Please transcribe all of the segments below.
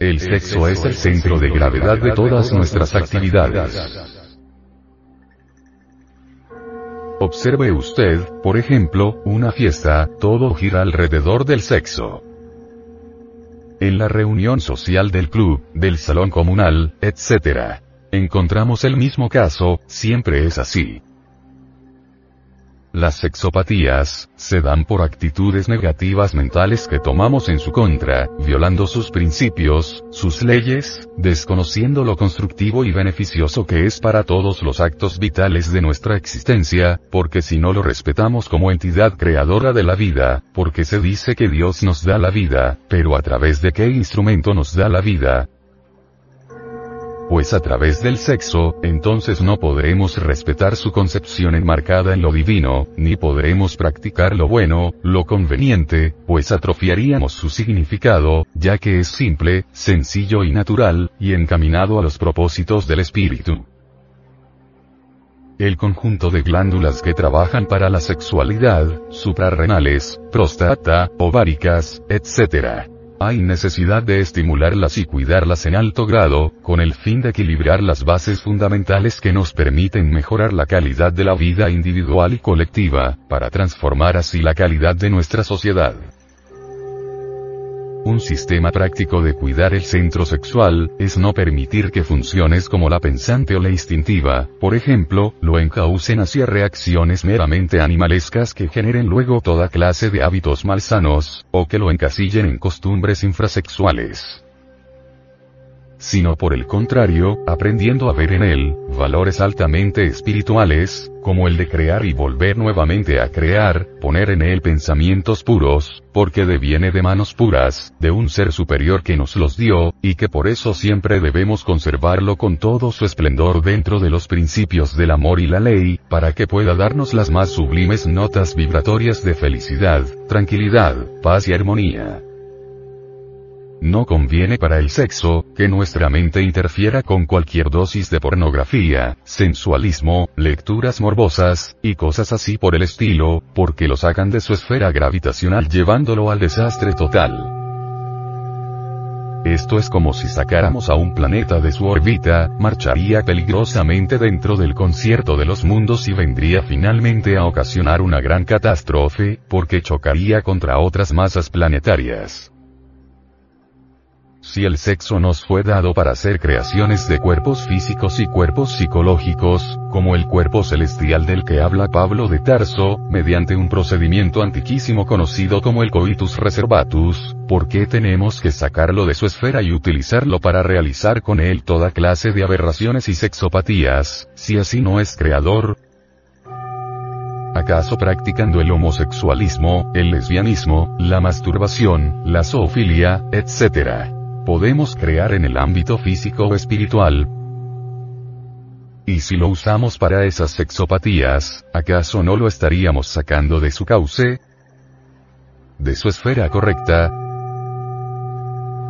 El sexo es el centro de gravedad de todas nuestras actividades. Observe usted, por ejemplo, una fiesta, todo gira alrededor del sexo. En la reunión social del club, del salón comunal, etc. Encontramos el mismo caso, siempre es así. Las sexopatías, se dan por actitudes negativas mentales que tomamos en su contra, violando sus principios, sus leyes, desconociendo lo constructivo y beneficioso que es para todos los actos vitales de nuestra existencia, porque si no lo respetamos como entidad creadora de la vida, porque se dice que Dios nos da la vida, pero a través de qué instrumento nos da la vida, pues a través del sexo, entonces no podremos respetar su concepción enmarcada en lo divino, ni podremos practicar lo bueno, lo conveniente, pues atrofiaríamos su significado, ya que es simple, sencillo y natural, y encaminado a los propósitos del espíritu. El conjunto de glándulas que trabajan para la sexualidad, suprarrenales, próstata, ováricas, etc hay necesidad de estimularlas y cuidarlas en alto grado, con el fin de equilibrar las bases fundamentales que nos permiten mejorar la calidad de la vida individual y colectiva, para transformar así la calidad de nuestra sociedad. Un sistema práctico de cuidar el centro sexual, es no permitir que funciones como la pensante o la instintiva, por ejemplo, lo encaucen hacia reacciones meramente animalescas que generen luego toda clase de hábitos malsanos, o que lo encasillen en costumbres infrasexuales sino por el contrario, aprendiendo a ver en él, valores altamente espirituales, como el de crear y volver nuevamente a crear, poner en él pensamientos puros, porque deviene de manos puras, de un ser superior que nos los dio, y que por eso siempre debemos conservarlo con todo su esplendor dentro de los principios del amor y la ley, para que pueda darnos las más sublimes notas vibratorias de felicidad, tranquilidad, paz y armonía. No conviene para el sexo, que nuestra mente interfiera con cualquier dosis de pornografía, sensualismo, lecturas morbosas, y cosas así por el estilo, porque lo sacan de su esfera gravitacional llevándolo al desastre total. Esto es como si sacáramos a un planeta de su órbita, marcharía peligrosamente dentro del concierto de los mundos y vendría finalmente a ocasionar una gran catástrofe, porque chocaría contra otras masas planetarias. Si el sexo nos fue dado para ser creaciones de cuerpos físicos y cuerpos psicológicos, como el cuerpo celestial del que habla Pablo de Tarso, mediante un procedimiento antiquísimo conocido como el coitus reservatus, ¿por qué tenemos que sacarlo de su esfera y utilizarlo para realizar con él toda clase de aberraciones y sexopatías, si así no es creador? ¿Acaso practicando el homosexualismo, el lesbianismo, la masturbación, la zoofilia, etc.? Podemos crear en el ámbito físico o espiritual. Y si lo usamos para esas sexopatías, ¿acaso no lo estaríamos sacando de su cauce? ¿De su esfera correcta?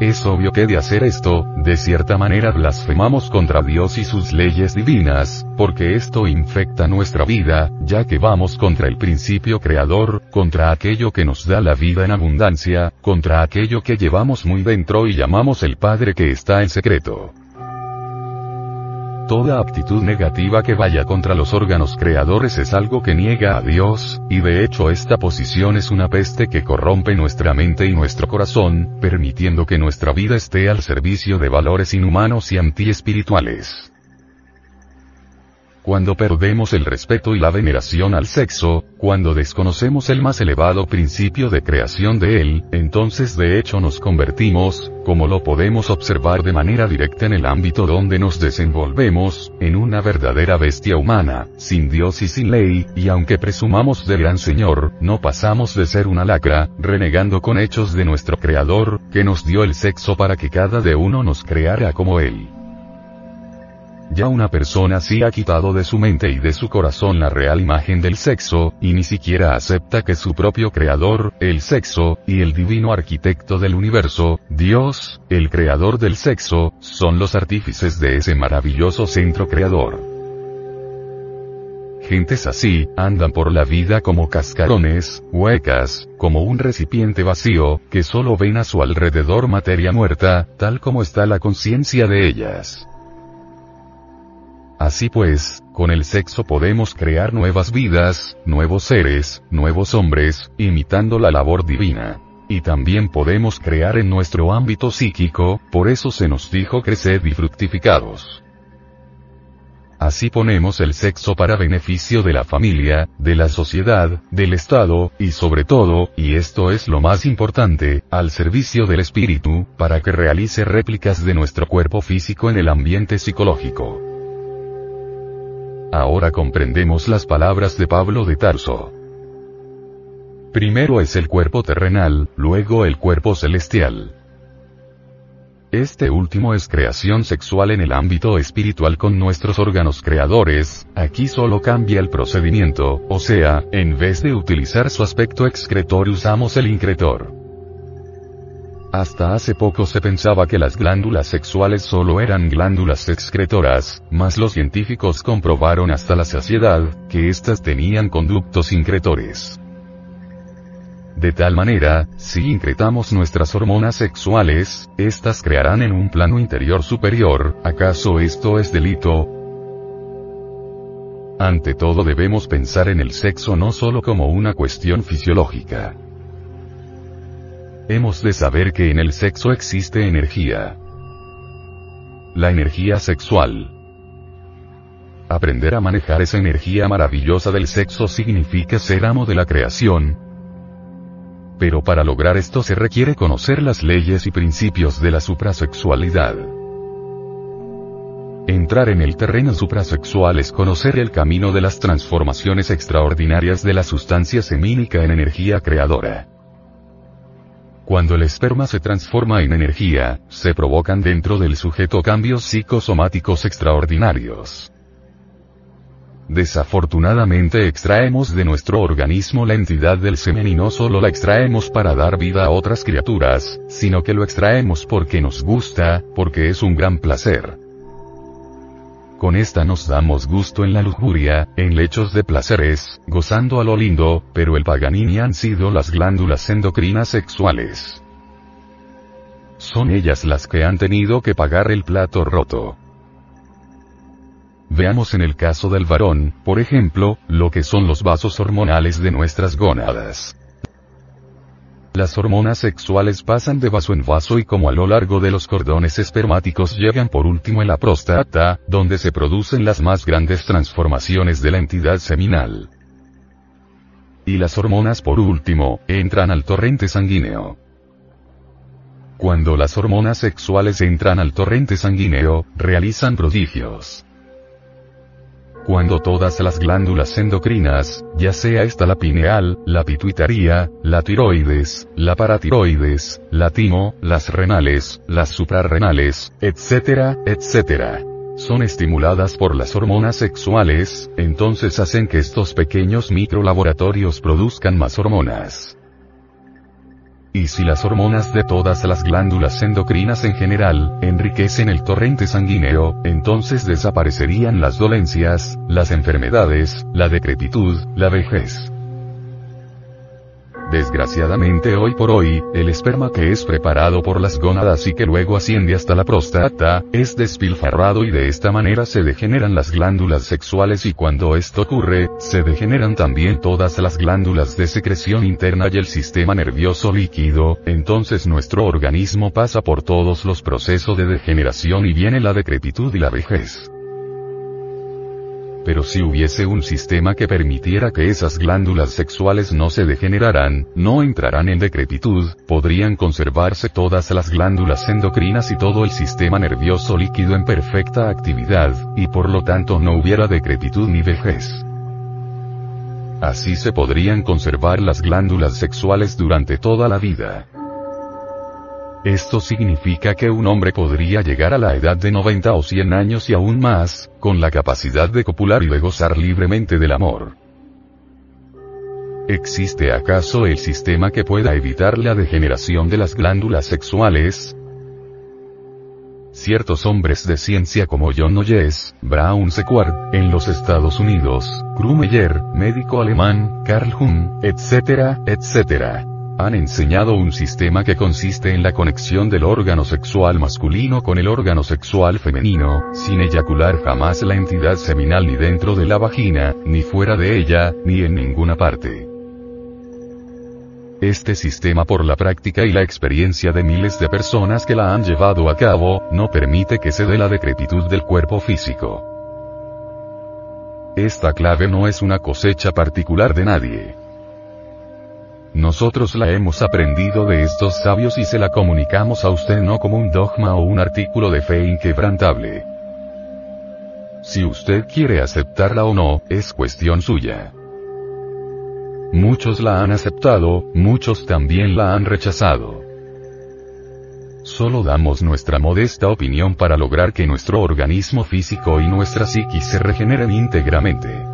Es obvio que de hacer esto, de cierta manera blasfemamos contra Dios y sus leyes divinas, porque esto infecta nuestra vida, ya que vamos contra el principio creador, contra aquello que nos da la vida en abundancia, contra aquello que llevamos muy dentro y llamamos el Padre que está en secreto. Toda actitud negativa que vaya contra los órganos creadores es algo que niega a Dios, y de hecho esta posición es una peste que corrompe nuestra mente y nuestro corazón, permitiendo que nuestra vida esté al servicio de valores inhumanos y antiespirituales. Cuando perdemos el respeto y la veneración al sexo, cuando desconocemos el más elevado principio de creación de él, entonces de hecho nos convertimos, como lo podemos observar de manera directa en el ámbito donde nos desenvolvemos, en una verdadera bestia humana, sin Dios y sin ley, y aunque presumamos de gran Señor, no pasamos de ser una lacra, renegando con hechos de nuestro Creador, que nos dio el sexo para que cada de uno nos creara como Él. Ya una persona sí ha quitado de su mente y de su corazón la real imagen del sexo, y ni siquiera acepta que su propio creador, el sexo, y el divino arquitecto del universo, Dios, el creador del sexo, son los artífices de ese maravilloso centro creador. Gentes así, andan por la vida como cascarones, huecas, como un recipiente vacío, que solo ven a su alrededor materia muerta, tal como está la conciencia de ellas. Así pues, con el sexo podemos crear nuevas vidas, nuevos seres, nuevos hombres, imitando la labor divina. Y también podemos crear en nuestro ámbito psíquico, por eso se nos dijo crecer y fructificados. Así ponemos el sexo para beneficio de la familia, de la sociedad, del Estado, y sobre todo, y esto es lo más importante, al servicio del espíritu, para que realice réplicas de nuestro cuerpo físico en el ambiente psicológico. Ahora comprendemos las palabras de Pablo de Tarso. Primero es el cuerpo terrenal, luego el cuerpo celestial. Este último es creación sexual en el ámbito espiritual con nuestros órganos creadores, aquí solo cambia el procedimiento, o sea, en vez de utilizar su aspecto excretor usamos el incretor. Hasta hace poco se pensaba que las glándulas sexuales solo eran glándulas excretoras, mas los científicos comprobaron hasta la saciedad, que éstas tenían conductos incretores. De tal manera, si incretamos nuestras hormonas sexuales, éstas crearán en un plano interior superior, ¿acaso esto es delito? Ante todo debemos pensar en el sexo no solo como una cuestión fisiológica. Hemos de saber que en el sexo existe energía. La energía sexual. Aprender a manejar esa energía maravillosa del sexo significa ser amo de la creación, pero para lograr esto se requiere conocer las leyes y principios de la suprasexualidad. Entrar en el terreno suprasexual es conocer el camino de las transformaciones extraordinarias de la sustancia semínica en energía creadora. Cuando el esperma se transforma en energía, se provocan dentro del sujeto cambios psicosomáticos extraordinarios. Desafortunadamente extraemos de nuestro organismo la entidad del semen y no solo la extraemos para dar vida a otras criaturas, sino que lo extraemos porque nos gusta, porque es un gran placer. Con esta nos damos gusto en la lujuria, en lechos de placeres, gozando a lo lindo, pero el paganini han sido las glándulas endocrinas sexuales. Son ellas las que han tenido que pagar el plato roto. Veamos en el caso del varón, por ejemplo, lo que son los vasos hormonales de nuestras gónadas. Las hormonas sexuales pasan de vaso en vaso y como a lo largo de los cordones espermáticos llegan por último en la próstata, donde se producen las más grandes transformaciones de la entidad seminal. Y las hormonas por último, entran al torrente sanguíneo. Cuando las hormonas sexuales entran al torrente sanguíneo, realizan prodigios cuando todas las glándulas endocrinas, ya sea esta la pineal, la pituitaria, la tiroides, la paratiroides, la timo, las renales, las suprarrenales, etcétera, etcétera, son estimuladas por las hormonas sexuales, entonces hacen que estos pequeños microlaboratorios produzcan más hormonas. Y si las hormonas de todas las glándulas endocrinas en general, enriquecen el torrente sanguíneo, entonces desaparecerían las dolencias, las enfermedades, la decrepitud, la vejez. Desgraciadamente hoy por hoy, el esperma que es preparado por las gónadas y que luego asciende hasta la próstata, es despilfarrado y de esta manera se degeneran las glándulas sexuales y cuando esto ocurre, se degeneran también todas las glándulas de secreción interna y el sistema nervioso líquido, entonces nuestro organismo pasa por todos los procesos de degeneración y viene la decrepitud y la vejez. Pero si hubiese un sistema que permitiera que esas glándulas sexuales no se degeneraran, no entrarán en decrepitud, podrían conservarse todas las glándulas endocrinas y todo el sistema nervioso líquido en perfecta actividad, y por lo tanto no hubiera decrepitud ni vejez. Así se podrían conservar las glándulas sexuales durante toda la vida. Esto significa que un hombre podría llegar a la edad de 90 o 100 años y aún más, con la capacidad de copular y de gozar libremente del amor. ¿Existe acaso el sistema que pueda evitar la degeneración de las glándulas sexuales? Ciertos hombres de ciencia como John Noyes, Brown Sequard, en los Estados Unidos, Krumeyer, médico alemán, Carl Jung, etcétera, etcétera. Han enseñado un sistema que consiste en la conexión del órgano sexual masculino con el órgano sexual femenino, sin eyacular jamás la entidad seminal ni dentro de la vagina, ni fuera de ella, ni en ninguna parte. Este sistema por la práctica y la experiencia de miles de personas que la han llevado a cabo, no permite que se dé la decrepitud del cuerpo físico. Esta clave no es una cosecha particular de nadie. Nosotros la hemos aprendido de estos sabios y se la comunicamos a usted no como un dogma o un artículo de fe inquebrantable. Si usted quiere aceptarla o no, es cuestión suya. Muchos la han aceptado, muchos también la han rechazado. Solo damos nuestra modesta opinión para lograr que nuestro organismo físico y nuestra psiquis se regeneren íntegramente.